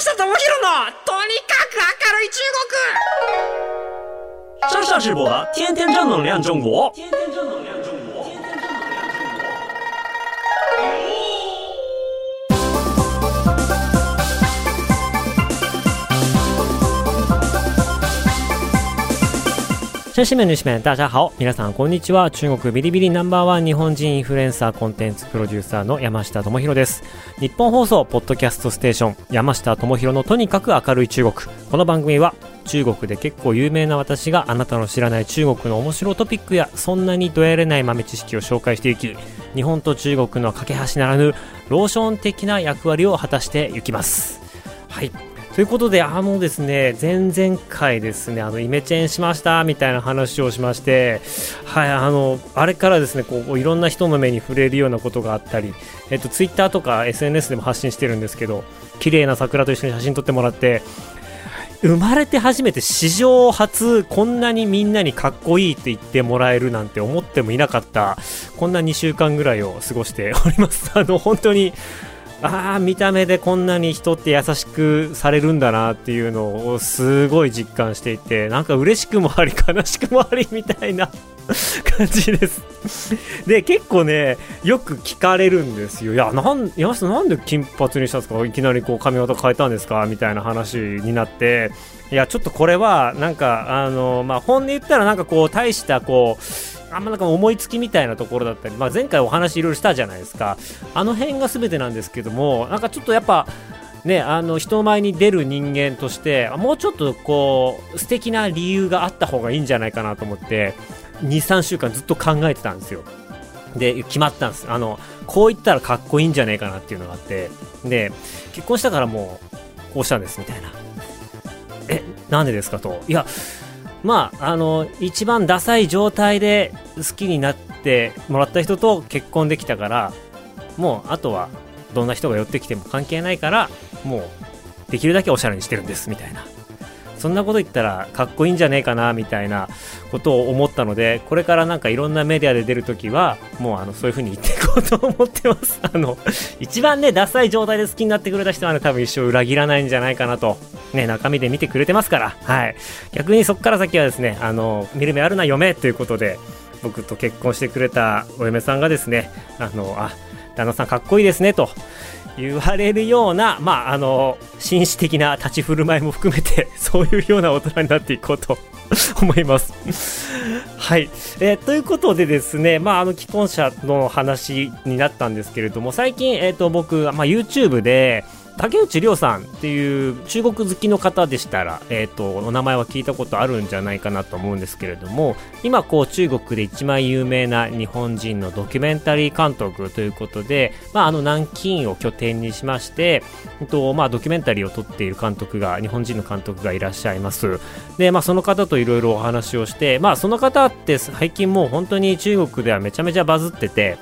下智博のとにかく明るい中国上下直播的天天正能量中国。天天正能量中国。 国。先生们、女士们、大家好。皆さん、こんにちは。中国ビリビリナンバーワン日本人インフルエンサーコンテンツプロデューサーの山下智博です。日本放送、ポッドキャストステーション、山下智博のとにかく明るい中国。この番組は、中国で結構有名な私があなたの知らない中国の面白トピックや、そんなにどやれない豆知識を紹介していき、日本と中国の架け橋ならぬ、ローション的な役割を果たしていきます。はい。ということで、あのですね、前々回ですね、あの、イメチェンしました、みたいな話をしまして、はい、あの、あれからですね、こう、いろんな人の目に触れるようなことがあったり、えっと、ツイッターとか SNS でも発信してるんですけど、綺麗な桜と一緒に写真撮ってもらって、生まれて初めて史上初こんなにみんなにかっこいいって言ってもらえるなんて思ってもいなかったこんな2週間ぐらいを過ごしております。あの本当にああ見た目でこんなに人って優しくされるんだなっていうのをすごい実感していてなんか嬉しくもあり悲しくもありみたいな 感じです。で結構ねよく聞かれるんですよ。いやなん山下なんで金髪にしたんですか？いきなりこう髪型変えたんですか？みたいな話になって。いやちょっとこれはなんかあのまあ本音言ったらなんかこう大したこうあんまなんか思いつきみたいなところだったり、まあ、前回お話いろいろしたじゃないですか。あの辺が全てなんですけどもなんかちょっとやっぱね、あの人前に出る人間としてもうちょっとこう素敵な理由があった方がいいんじゃないかなと思って23週間ずっと考えてたんですよ。で決まったんです。あのこう言ったらかっこいいんじゃないかなっていうのがあって。で結婚したからもうこうしたんですみたいな。えなんでですかと。いやまああの一番ダサい状態で好きになってもらった人と結婚できたからもうあとはどんな人が寄ってきても関係ないからもうできるだけおしゃれにしてるんですみたいな。そんなこと言ったらかっこいいんじゃねえかなみたいなことを思ったのでこれからなんかいろんなメディアで出るときはもうあのそういう風に言っていこうと思ってます。あの一番ねダサい状態で好きになってくれた人はね多分一生裏切らないんじゃないかなとね中身で見てくれてますからはい逆にそこから先はですねあの見る目あるな嫁ということで僕と結婚してくれたお嫁さんがですねあのあ旦那さんかっこいいですねと言われるような、まあ、あの、紳士的な立ち振る舞いも含めて、そういうような大人になっていこうと 思います。はい。えーということでですね、まあ、あの、既婚者の話になったんですけれども、最近、えっ、と、僕、まあ、YouTube で、竹内涼さんっていう中国好きの方でしたら、えっ、と、お名前は聞いたことあるんじゃないかなと思うんですけれども、今こう中国で一番有名な日本人のドキュメンタリー監督ということで、まあ、あの南京を拠点にしまして、えっとまあ、ドキュメンタリーを撮っている監督が日本人の監督がいらっしゃいます。で、まあ、その方といろいろお話をして、まあ、その方って最近もう本当に中国ではめちゃめちゃバズってて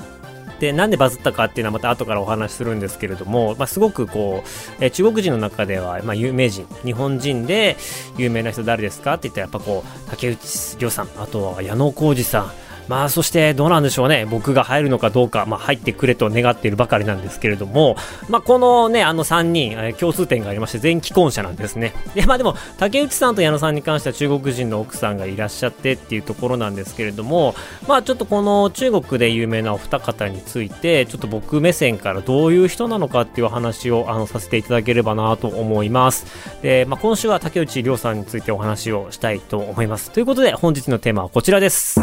でなんでバズったかっていうのはまた後からお話しするんですけれども、まあ、すごくこう、えー中国人の中では、まあ、有名人日本人で有名な人誰ですかって言ったらやっぱこう竹内涼さんあとは矢野浩二さんまあそしてどうなんでしょうね。僕が入るのかどうか、まあ、入ってくれと願っているばかりなんですけれども、まあ、このねあの3人、えー共通点がありまして全既婚者なんですね。でまあでも竹内さんと矢野さんに関しては中国人の奥さんがいらっしゃってっていうところなんですけれどもまあちょっとこの中国で有名なお二方についてちょっと僕目線からどういう人なのかっていう話をあのさせていただければなと思います。で、まあ、今週は竹内涼さんについてお話をしたいと思います。ということで本日のテーマはこちらです。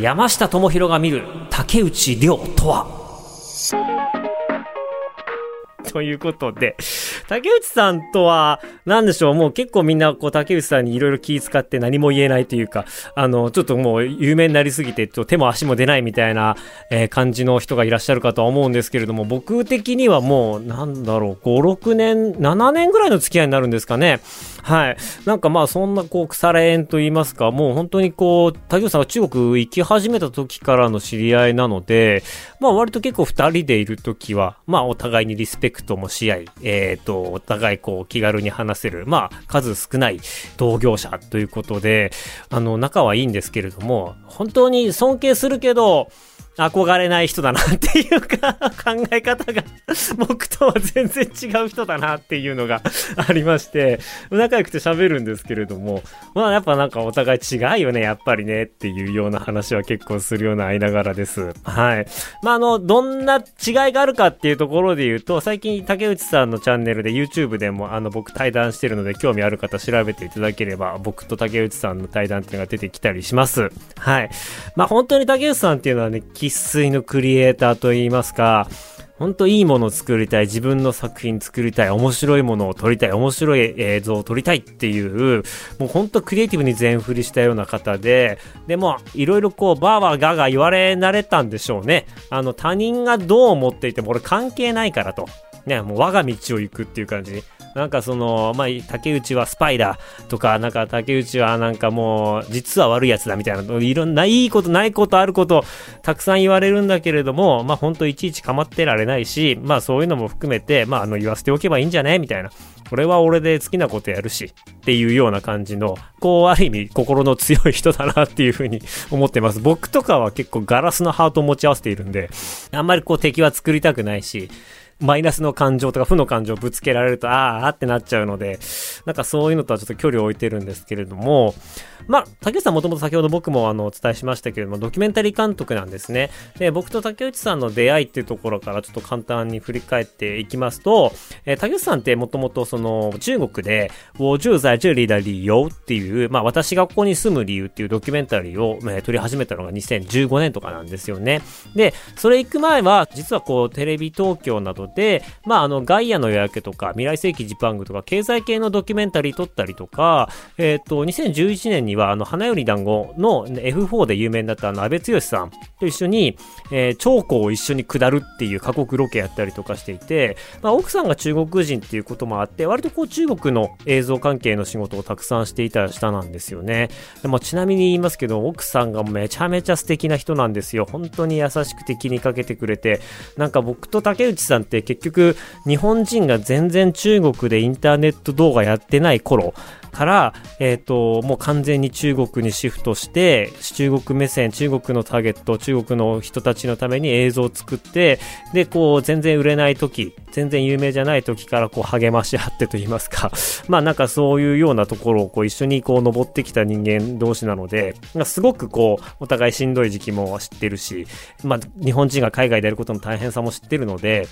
山下智博が見る竹内涼とは？ということで、竹内さんとは、なんでしょう、もう結構みんな、こう、竹内さんにいろいろ気遣って何も言えないというか、あの、ちょっともう有名になりすぎて、手も足も出ないみたいな、えー感じの人がいらっしゃるかとは思うんですけれども、僕的にはもう、なんだろう、5、6年、7年ぐらいの付き合いになるんですかね。はい。なんかまあそんなこう腐れ縁と言いますか、もう本当にこう、竹内さんが中国行き始めた時からの知り合いなので、まあ割と結構二人でいる時は、まあお互いにリスペクトもし合い、えっ、と、お互いこう気軽に話せる、まあ数少ない同業者ということで、あの仲はいいんですけれども、本当に尊敬するけど、憧れない人だなっていうか考え方が 僕とは全然違う人だなっていうのがありまして、仲良くて喋るんですけれども、まあやっぱなんかお互い違うよね、やっぱりねっていうような話は結構するような間柄です。はい。まああの、どんな違いがあるかっていうところで言うと、最近竹内さんのチャンネルで YouTube でもあの僕対談してるので興味ある方調べていただければ、僕と竹内さんの対談っていうのが出てきたりします。はい。まあ本当に竹内さんっていうのはね、生粋のクリエイターといいますか、ほんといいものを作りたい、自分の作品作りたい、面白いものを撮りたい、面白い映像を撮りたいっていう、もうほんとクリエイティブに全振りしたような方で、でも、いろいろこう、バーバーガーガー言われ慣れたんでしょうね。あの、他人がどう思っていても俺関係ないからと。ね、もう我が道を行くっていう感じに。なんかその、まあ、竹内はスパイだとか、なんか竹内はなんかもう、実は悪いやつだみたいな、いろんないいことないことあること、たくさん言われるんだけれども、まあ、ほんといちいち構ってられないし、まあ、そういうのも含めて、まあ、あの、言わせておけばいいんじゃねみたいな。俺は俺で好きなことやるし、っていうような感じの、こう、ある意味、心の強い人だなっていうふうに思ってます。僕とかは結構ガラスのハートを持ち合わせているんで、あんまりこう敵は作りたくないし、マイナスの感情とか負の感情をぶつけられると、ああってなっちゃうので、なんかそういうのとはちょっと距離を置いてるんですけれども、まあ、竹内さんもともと先ほど僕もあのお伝えしましたけれども、ドキュメンタリー監督なんですね。で、僕と竹内さんの出会いっていうところからちょっと簡単に振り返っていきますと、えー、竹内さんってもともとその中国で、我住在这里的理由っていう、まあ私がここに住む理由っていうドキュメンタリーを、えー、撮り始めたのが2015年とかなんですよね。で、それ行く前は、実はこうテレビ東京などで、まあ、あの、ガイアの夜明けとか、未来世紀ジパングとか、経済系のドキュメンタリー撮ったりとか、えっ、ー、と、2011年には、あの、花より団子の F4 で有名だったあの、安倍剛さんと一緒に、えー、長江を一緒に下るっていう過酷ロケやったりとかしていて、まあ、奥さんが中国人っていうこともあって、割とこう中国の映像関係の仕事をたくさんしていた下なんですよね。でもちなみに言いますけど、奥さんがめちゃめちゃ素敵な人なんですよ。本当に優しくて気にかけてくれて、なんか僕と竹内さんって結局、日本人が全然中国でインターネット動画やってない頃から、えっ、ー、と、もう完全に中国にシフトして、中国目線、中国のターゲット、中国の人たちのために映像を作って、で、こう、全然売れない時、全然有名じゃない時からこう励まし合ってと言いますか、まあなんかそういうようなところをこう一緒にこう登ってきた人間同士なので、すごくこう、お互いしんどい時期も知ってるし、まあ日本人が海外でやることの大変さも知ってるので、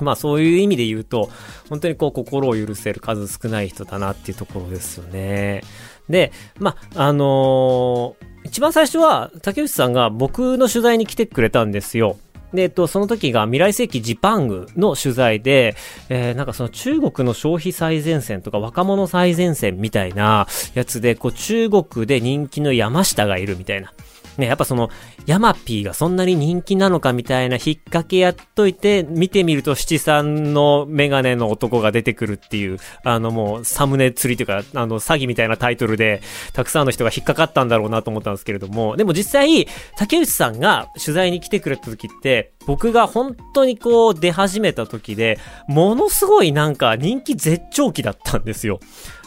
まあそういう意味で言うと、本当にこう心を許せる数少ない人だなっていうところです。よね。で、まあ、あのー、一番最初は竹内さんが僕の取材に来てくれたんですよ。で、えっと、その時が未来世紀ジパングの取材で、えー、なんかその中国の消費最前線とか若者最前線みたいなやつで、こう中国で人気の山下がいるみたいな。ね、やっぱその、ヤマピーがそんなに人気なのかみたいな引っ掛けやっといて、見てみると七三のメガネの男が出てくるっていう、あのもう、サムネ釣りというか、あの、詐欺みたいなタイトルで、たくさんの人が引っかかったんだろうなと思ったんですけれども、でも実際、竹内さんが取材に来てくれた時って、僕が本当にこう出始めた時で、ものすごいなんか人気絶頂期だったんですよ。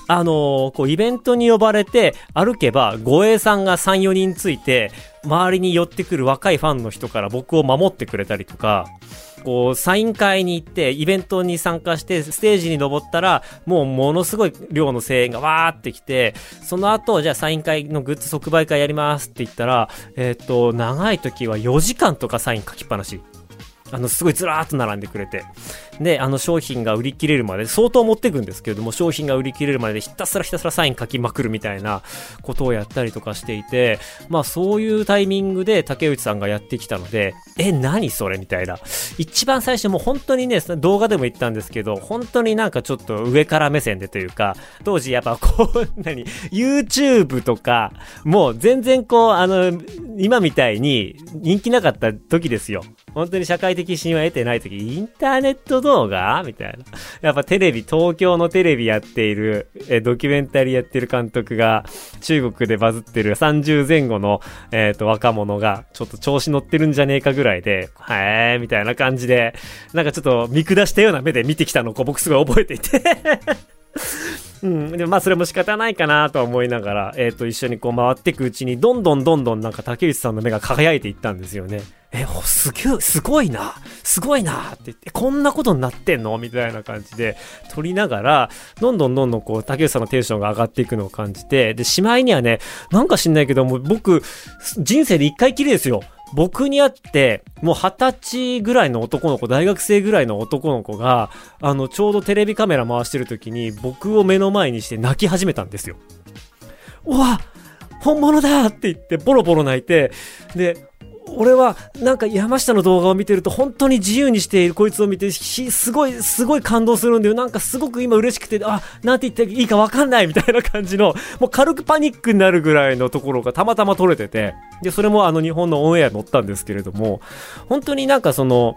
あのー、こう、イベントに呼ばれて、歩けば、護衛さんが3、4人ついて、周りに寄ってくる若いファンの人から僕を守ってくれたりとか、こう、サイン会に行って、イベントに参加して、ステージに登ったら、もうものすごい量の声援がわーってきて、その後、じゃあサイン会のグッズ即売会やりますって言ったら、えっ、と、長い時は4時間とかサイン書きっぱなし。あの、すごいずらーっと並んでくれて。で、あの商品が売り切れるまで、相当持っていくんですけれども、商品が売り切れるまでひたすらひたすらサイン書きまくるみたいなことをやったりとかしていて、まあそういうタイミングで竹内さんがやってきたので、え、何それみたいな。一番最初もう本当にね、動画でも言ったんですけど、本当になんかちょっと上から目線でというか、当時やっぱこう、何、YouTube とか、もう全然こう、あの、今みたいに人気なかった時ですよ。本当に社会的信用得てない時、インターネット動画みたいな。やっぱテレビ、東京のテレビやっている、えドキュメンタリーやってる監督が、中国でバズってる30前後の、えっ、ー、と、若者が、ちょっと調子乗ってるんじゃねえかぐらいで、へー、みたいな感じで、なんかちょっと見下したような目で見てきたのを僕すごい覚えていて うん。でもまあそれも仕方ないかなとは思いながら、えっ、ー、と一緒にこう回っていくうちに、どんどんどんどんなんか竹内さんの目が輝いていったんですよね。え、すげえ、すごいな、すごいなって言って、こんなことになってんの？みたいな感じで撮りながら、どんどんどんどんこう、竹内さんのテンションが上がっていくのを感じて、で、しまいにはね、なんか知んないけども、僕、人生で一回きりですよ。僕に会って、もう二十歳ぐらいの男の子、大学生ぐらいの男の子が、あの、ちょうどテレビカメラ回してる時に、僕を目の前にして泣き始めたんですよ。うわ本物だって言って、ボロボロ泣いて、で、俺はなんか山下の動画を見てると本当に自由にしているこいつを見てすごいすごい感動するんだよ。なんかすごく今嬉しくてあなんて言っていいかわかんないみたいな感じのもう軽くパニックになるぐらいのところがたまたま撮れてて。でそれもあの日本のオンエア乗ったんですけれども本当になんかその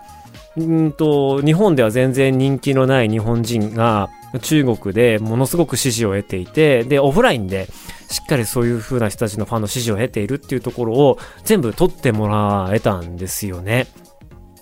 うんと日本では全然人気のない日本人が中国でものすごく支持を得ていてでオフラインでしっかりそういう風な人たちのファンの支持を得ているっていうところを全部取ってもらえたんですよね。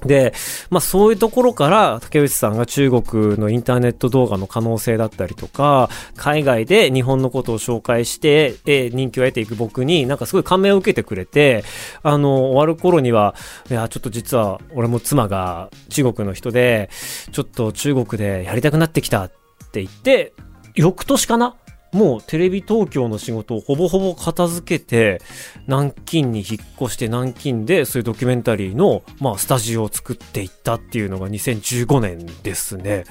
で、まあそういうところから竹内さんが中国のインターネット動画の可能性だったりとか、海外で日本のことを紹介して、えー、人気を得ていく僕になんかすごい感銘を受けてくれて、あの、終わる頃には、いや、ちょっと実は俺も妻が中国の人で、ちょっと中国でやりたくなってきたって言って、翌年かなもうテレビ東京の仕事をほぼほぼ片付けて、南京に引っ越して南京でそういうドキュメンタリーの、まあ、スタジオを作っていったっていうのが2015年ですね。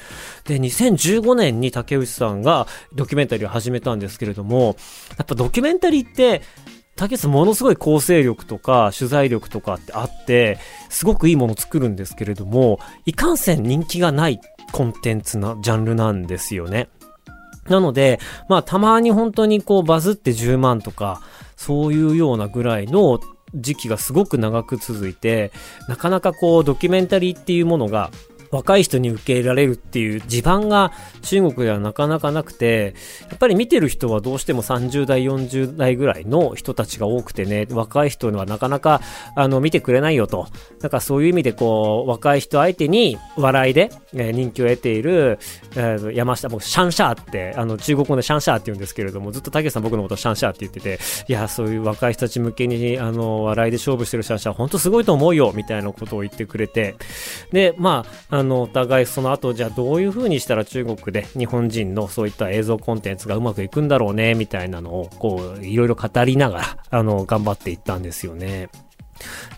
で、2015年に竹内さんがドキュメンタリーを始めたんですけれども、やっぱドキュメンタリーって、竹内さんものすごい構成力とか取材力とかってあって、すごくいいものを作るんですけれども、いかんせん人気がないコンテンツなジャンルなんですよね。なので、まあたまに本当にこうバズって10万とか、そういうようなぐらいの時期がすごく長く続いて、なかなかこうドキュメンタリーっていうものが若い人に受け入れられるっていう地盤が中国ではなかなかなくて、やっぱり見てる人はどうしても30代、40代ぐらいの人たちが多くてね、若い人にはなかなか、あの、見てくれないよと。だかそういう意味でこう、若い人相手に笑いで、え、人気を得ている、えー、山下、僕、シャンシャーって、あの、中国語でシャンシャーって言うんですけれども、ずっと竹さん僕のことシャンシャーって言ってて、いや、そういう若い人たち向けに、あの、笑いで勝負してるシャンシャー、本当すごいと思うよ、みたいなことを言ってくれて、で、まあ、あの、お互いその後、じゃあどういう風にしたら中国で日本人のそういった映像コンテンツがうまくいくんだろうね、みたいなのを、こう、いろいろ語りながら、あの、頑張っていったんですよね。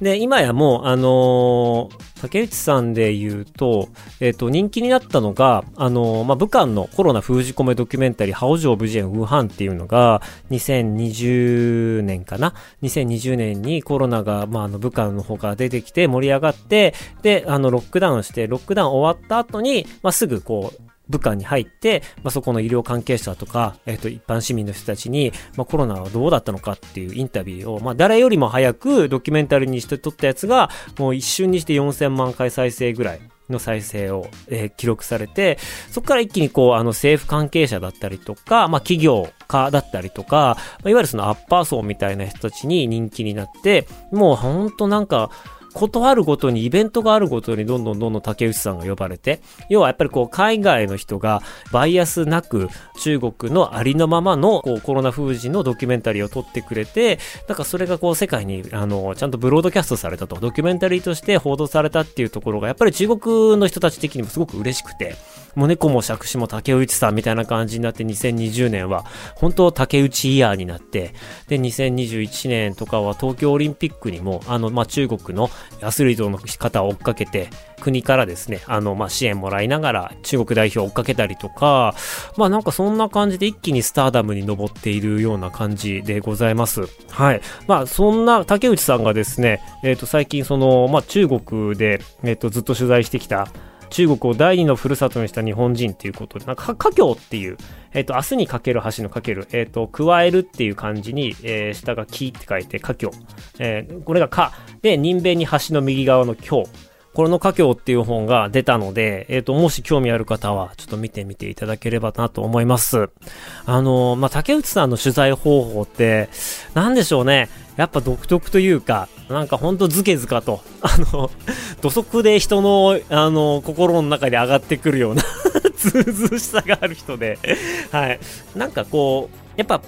で、今やもう、あのー、竹内さんで言うと、えっ、ー、と、人気になったのが、あのー、まあ、武漢のコロナ封じ込めドキュメンタリー、ハオジョウ・ブジェン・ウーハンっていうのが、2020年かな ?2020 年にコロナが、まあ、あの、武漢の方から出てきて盛り上がって、で、あの、ロックダウンして、ロックダウン終わった後に、まあ、すぐこう、部下に入って、まあ、そこの医療関係者とか、えっ、と、一般市民の人たちに、まあ、コロナはどうだったのかっていうインタビューを、まあ、誰よりも早くドキュメンタリーにして撮ったやつが、もう一瞬にして4000万回再生ぐらいの再生を、えー、記録されて、そこから一気にこう、あの政府関係者だったりとか、まあ企業家だったりとか、まあ、いわゆるそのアッパー層みたいな人たちに人気になって、もうほんとなんか、ことあるごとに、イベントがあるごとにどんどんどんどん竹内さんが呼ばれて、要はやっぱりこう海外の人がバイアスなく中国のありのままのこうコロナ封じのドキュメンタリーを撮ってくれて、なんかそれがこう世界にあのちゃんとブロードキャストされたと、ドキュメンタリーとして報道されたっていうところがやっぱり中国の人たち的にもすごく嬉しくて、もう猫も杓子も竹内さんみたいな感じになって2020年は本当竹内イヤーになって、で2021年とかは東京オリンピックにもあのまあ中国のアスリートの方を追っかけて、国からですね、あの、まあ、支援もらいながら中国代表を追っかけたりとか、まあなんかそんな感じで一気にスターダムに登っているような感じでございます。はい。まあそんな竹内さんがですね、えっ、ー、と最近その、まあ中国で、えっ、ー、とずっと取材してきた、中国を第二のふるさとにした日本人っていうことで、なんか、家境っていう、えっ、ー、と、明日にかける橋のかける、えっ、ー、と、加えるっていう漢字に、えー、下が木って書いて、家境。えー、これがか。で、人弁に橋の右側の京。これの家境っていう本が出たので、えっ、ー、と、もし興味ある方は、ちょっと見てみていただければなと思います。あのまあ、竹内さんの取材方法って、なんでしょうね。やっぱ独特というか、なんかほんとズケズカと、あの、土足で人の、あの、心の中で上がってくるようなずうずうしさがある人で、はい。なんかこう、やっぱ、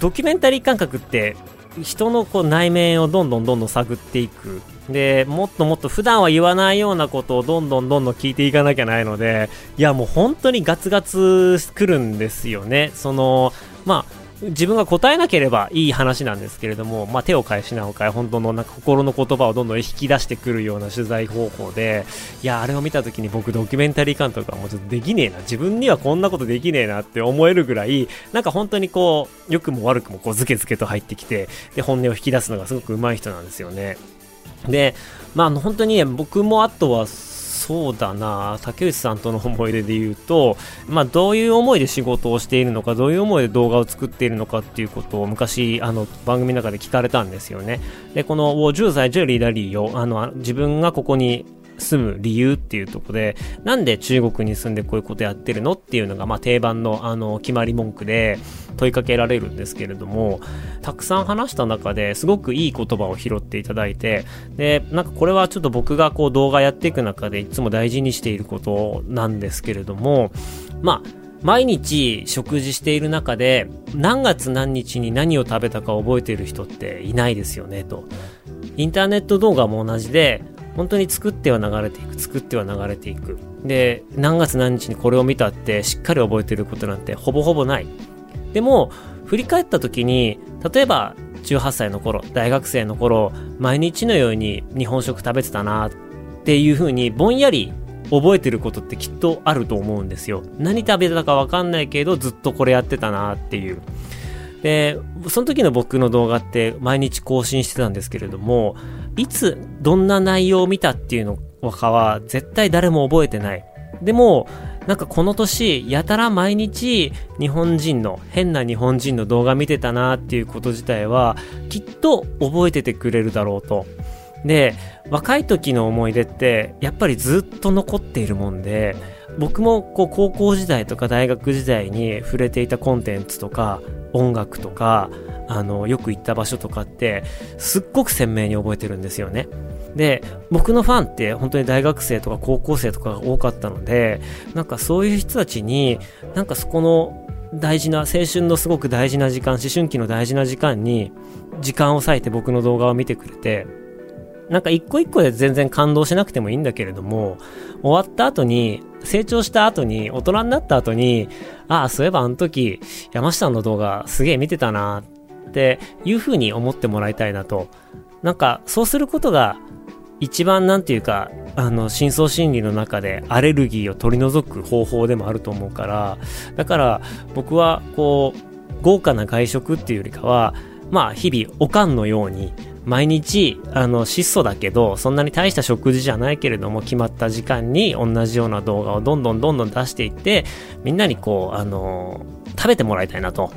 ドキュメンタリー感覚って、人のこう内面をどんどんどんどん探っていくで、もっともっと普段は言わないようなことをどんどんどんどん聞いていかなきゃないので、いやもう本当にガツガツ来るんですよね。その、まあ、自分が答えなければいい話なんですけれども、まあ、手を変え品を変え、本当のなんか心の言葉をどんどん引き出してくるような取材方法で、いや、あれを見た時に僕ドキュメンタリー監督はもうちょっとできねえな、自分にはこんなことできねえなって思えるぐらい、なんか本当にこう、良くも悪くもこう、ズケズケと入ってきて、で、本音を引き出すのがすごく上手い人なんですよね。で、まあ、本当にね、僕もあとは、そうだな。竹内さんとの思い出で言うと、まあ、どういう思いで仕事をしているのかどういう思いで動画を作っているのかっていうことを昔あの番組の中で聞かれたんですよね。でこの「我住在这里的理由」あの自分がここに住む理由っていうとこで、なんで中国に住んでこういうことやってるのっていうのが、まあ定番のあの決まり文句で問いかけられるんですけれども、たくさん話した中ですごくいい言葉を拾っていただいて、で、なんかこれはちょっと僕がこう動画やっていく中でいつも大事にしていることなんですけれども、まあ、毎日食事している中で何月何日に何を食べたか覚えている人っていないですよねと。インターネット動画も同じで本当に作っては流れていく、作っては流れていく。で、何月何日にこれを見たってしっかり覚えてることなんてほぼほぼない。でも、振り返った時に、例えば18歳の頃、大学生の頃、毎日のように日本食食べてたなっていう風にぼんやり覚えてることってきっとあると思うんですよ。何食べたかわかんないけどずっとこれやってたなっていう。で、その時の僕の動画って毎日更新してたんですけれども、いつどんな内容を見たっていうのかは絶対誰も覚えてない。でも、なんかこの年、やたら毎日日本人の、変な日本人の動画見てたなっていうこと自体は、きっと覚えててくれるだろうと。で、若い時の思い出って、やっぱりずっと残っているもんで、僕もこう高校時代とか大学時代に触れていたコンテンツとか音楽とかあのよく行った場所とかってすっごく鮮明に覚えてるんですよね。で僕のファンって本当に大学生とか高校生とかが多かったのでなんかそういう人たちになんかそこの大事な青春のすごく大事な時間思春期の大事な時間に時間を割いて僕の動画を見てくれてなんか一個一個で全然感動しなくてもいいんだけれども、終わった後に、成長した後に、大人になった後に、ああ、そういえばあの時、山下の動画すげえ見てたなっていう風に思ってもらいたいなと。なんか、そうすることが、一番なんていうか、あの、深層心理の中でアレルギーを取り除く方法でもあると思うから、だから僕はこう、豪華な外食っていうよりかは、まあ日々おかんのように毎日、あの、質素だけど、そんなに大した食事じゃないけれども、決まった時間に同じような動画をどんどんどんどん出していって、みんなにこう、あの、食べてもらいたいなと。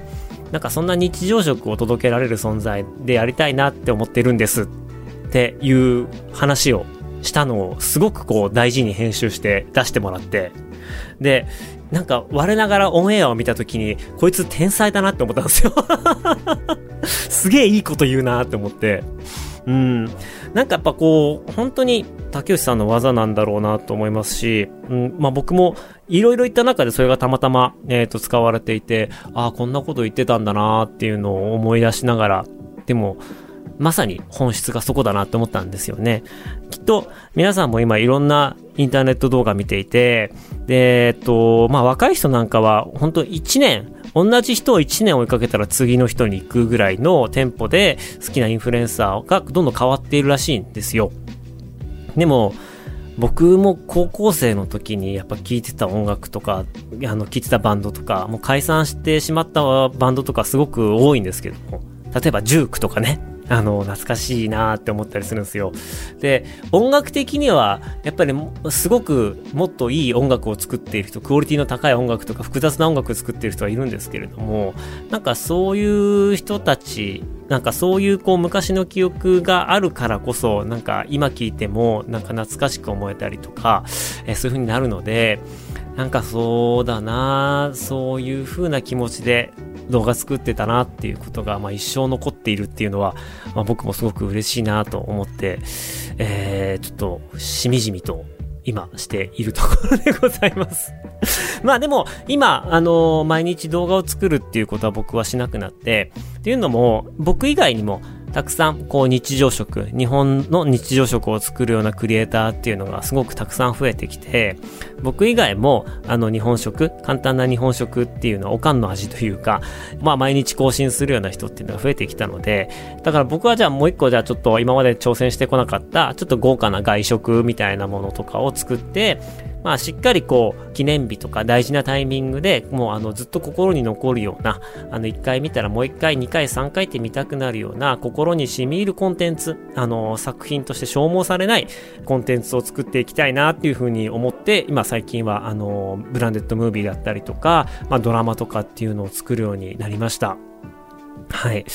なんかそんな日常食を届けられる存在でやりたいなって思ってるんですっていう話をしたのをすごくこう大事に編集して出してもらって、で、なんか我ながらオンエアを見た時に、こいつ天才だなって思ったんですよ すげえいいこと言うなって思って。うん。なんかやっぱこう、本当に竹内さんの技なんだろうなと思いますし、うん、まあ僕もいろいろ言った中でそれがたまたま、えっ、ー、と使われていて、ああ、こんなこと言ってたんだなっていうのを思い出しながら、でも、まさに本質がそこだなって思ったんですよね。きっと皆さんも今いろんなインターネット動画見ていて、で、えっと、まあ若い人なんかは本当1年、同じ人を1年追いかけたら次の人に行くぐらいのテンポで好きなインフルエンサーがどんどん変わっているらしいんですよ。でも、僕も高校生の時にやっぱ聴いてた音楽とか、あの、聴いてたバンドとか、もう解散してしまったバンドとかすごく多いんですけども、例えばジュークとかね、あの、懐かしいなって思ったりするんですよ。で、音楽的には、やっぱりすごくもっといい音楽を作っている人、クオリティの高い音楽とか複雑な音楽を作っている人はいるんですけれども、なんかそういう人たち、なんかそういうこう昔の記憶があるからこそ、なんか今聞いてもなんか懐かしく思えたりとか、えそういう風になるので、なんかそうだなそういう風な気持ちで動画作ってたなっていうことが、まあ、一生残っているっていうのは、まあ、僕もすごく嬉しいなと思って、えー、ちょっとしみじみと今しているところでございます。まあでも、今、あのー、毎日動画を作るっていうことは僕はしなくなって、っていうのも、僕以外にも、たくさんこう日常食、日本の日常食を作るようなクリエイターっていうのがすごくたくさん増えてきて、僕以外もあの日本食、簡単な日本食っていうのはおかんの味というか、まあ毎日更新するような人っていうのが増えてきたので、だから僕はじゃあもう一個じゃあちょっと今まで挑戦してこなかったちょっと豪華な外食みたいなものとかを作って、まあ、しっかりこう、記念日とか大事なタイミングで、もうあの、ずっと心に残るような、あの、一回見たらもう一回、二回、三回って見たくなるような、心に染み入るコンテンツ、あの、作品として消耗されないコンテンツを作っていきたいなっていうふうに思って、今最近は、あの、ブランデッドムービーだったりとか、まあ、ドラマとかっていうのを作るようになりました。はい。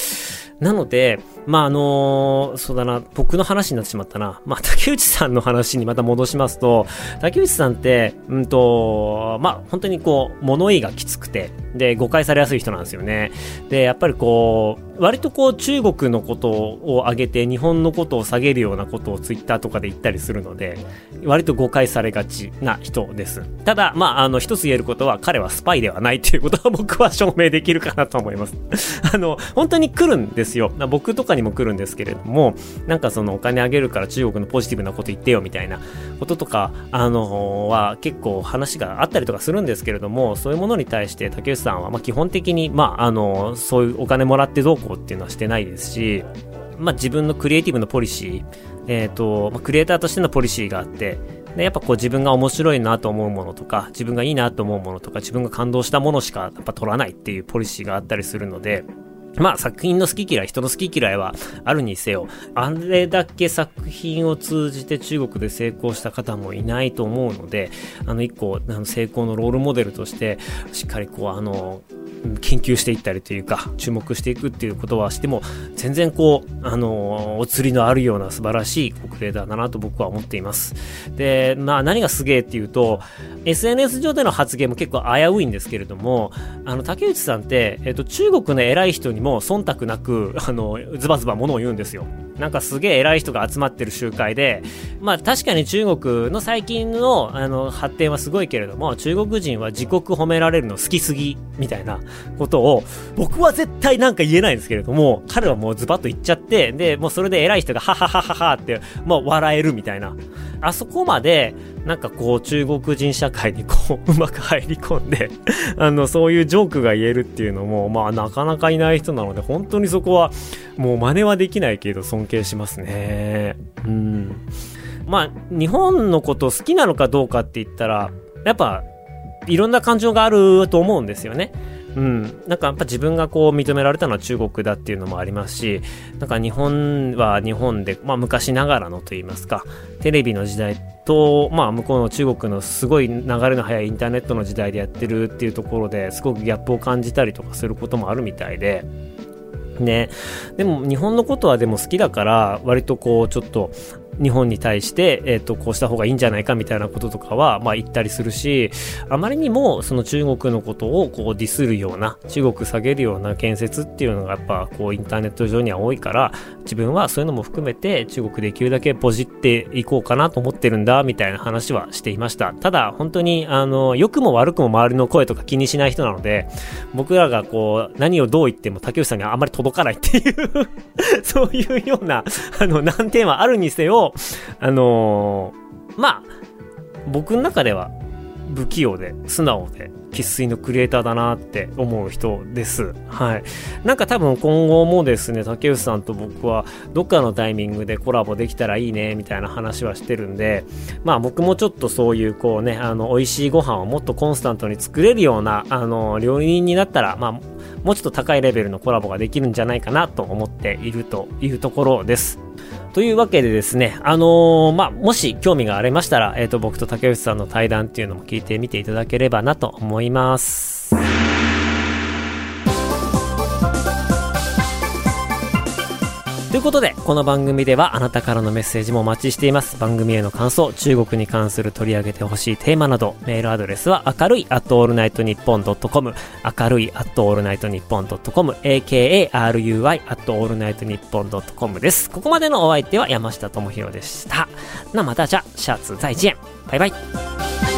なので、まあ、あのー、そうだな、僕の話になってしまったな。まあ、竹内さんの話にまた戻しますと、竹内さんって、うんと、まあ、本当にこう、物言いがきつくて、で、誤解されやすい人なんですよね。で、やっぱりこう、割とこう、中国のことを挙げて、日本のことを下げるようなことをツイッターとかで言ったりするので、割と誤解されがちな人です。ただ、まあ、あの、一つ言えることは、彼はスパイではないということは僕は証明できるかなと思います。あの、本当に来るんですよ。僕とかにも来るんですけれども、なんかそのお金あげるから中国のポジティブなこと言ってよみたいなこととか、あのは結構話があったりとかするんですけれども、そういうものに対して竹内さんは、まあ、基本的に、まあ、あの、そういうお金もらってどうこうっていうのはしてないですし、まあ、自分のクリエイティブのポリシー、えっ、ー、と、まあ、クリエイターとしてのポリシーがあって、で、やっぱこう自分が面白いなと思うものとか、自分がいいなと思うものとか、自分が感動したものしかやっぱ取らないっていうポリシーがあったりするので、まあ作品の好き嫌い、人の好き嫌いはあるにせよ、あれだけ作品を通じて中国で成功した方もいないと思うので、あの一個、あの成功のロールモデルとして、しっかりこうあの、研究していったりというか、注目していくっていうことはしても、全然こう、あの、お釣りのあるような素晴らしいクレータだなと僕は思っています。で、まあ何がすげえっていうと、SNS 上での発言も結構危ういんですけれども、あの、竹内さんって、えっと、中国の偉い人にも忖度なく、あの、ズバズバものを言うんですよ。なんかすげえ偉い人が集まってる集会で、まあ確かに中国の最近のあの発展はすごいけれども、中国人は自国褒められるの好きすぎ、みたいなことを、僕は絶対なんか言えないんですけれども、彼はもうズバッと言っちゃって、で、もうそれで偉い人がハハハハハって、まあ笑えるみたいな。あそこまで、なんかこう中国人社会にこううまく入り込んであの、そういうジョークが言えるっていうのも、まあなかなかいない人なので、本当にそこはもう真似はできないけど尊敬しますね。うん。まあ、日本のこと好きなのかどうかって言ったら、やっぱ、いろんな感情があると思うんですよね。うん、なんかやっぱ自分がこう認められたのは中国だっていうのもありますし、なんか日本は日本で、まあ昔ながらのと言いますか、テレビの時代と、まあ向こうの中国のすごい流れの速いインターネットの時代でやってるっていうところですごくギャップを感じたりとかすることもあるみたいで、ね。でも日本のことはでも好きだから割とこうちょっと日本に対して、えっ、ー、と、こうした方がいいんじゃないかみたいなこととかは、まあ言ったりするし、あまりにもその中国のことをこうディスるような、中国下げるような建設っていうのがやっぱこうインターネット上には多いから、自分はそういうのも含めて中国できるだけポジっていこうかなと思ってるんだ、みたいな話はしていました。ただ、本当に、あの、良くも悪くも周りの声とか気にしない人なので、僕らがこう、何をどう言っても竹内さんにはあんまり届かないっていう そういうような、あの、難点はあるにせよ、あのー、まあ、僕の中では不器用で素直で生粋のクリエイターだなって思う人です。はい。なんか多分今後もですね、竹内さんと僕はどっかのタイミングでコラボできたらいいね、みたいな話はしてるんで、まあ僕もちょっとそういうこうね、あの、美味しいご飯をもっとコンスタントに作れるような、あの、料理人になったら、まあ、もうちょっと高いレベルのコラボができるんじゃないかなと思っているというところです。というわけでですね、あのー、まあ、もし興味がありましたら、えっ、ー、と、僕と竹内さんの対談っていうのも聞いてみていただければなと思います。ということで、この番組ではあなたからのメッセージもお待ちしています。番組への感想、中国に関する取り上げてほしいテーマなど、メールアドレスは明るい at allnightnippon.com、明るい at allnightnippon.com、akarui at allnightnippon.com です。ここまでのお相手は山下智博でした。那またじゃ、シャツ再见。バイバイ。